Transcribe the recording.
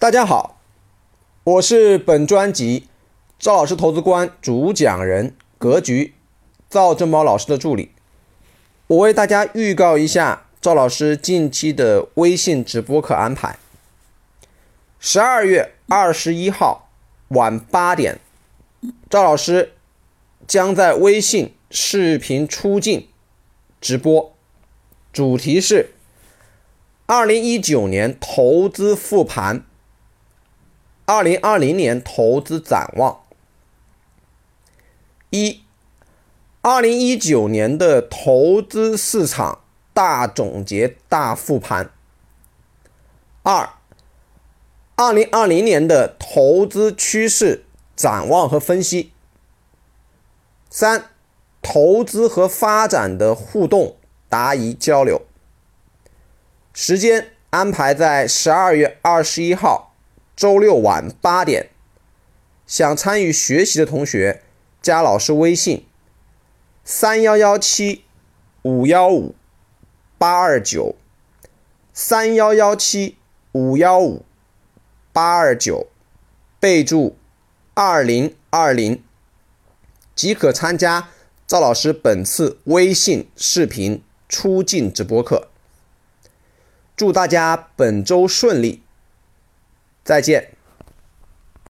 大家好，我是本专辑赵老师投资观主讲人格局赵正宝老师的助理。我为大家预告一下赵老师近期的微信直播课安排。十二月二十一号晚八点，赵老师将在微信视频出镜直播，主题是二零一九年投资复盘。二零二零年投资展望：一、二零一九年的投资市场大总结大复盘；二、二零二零年的投资趋势展望和分析；三、投资和发展的互动答疑交流。时间安排在十二月二十一号。周六晚八点，想参与学习的同学，加老师微信：三幺幺七五幺五八二九，三幺幺七五幺五八二九，备注二零二零，即可参加赵老师本次微信视频出镜直播课。祝大家本周顺利！再见。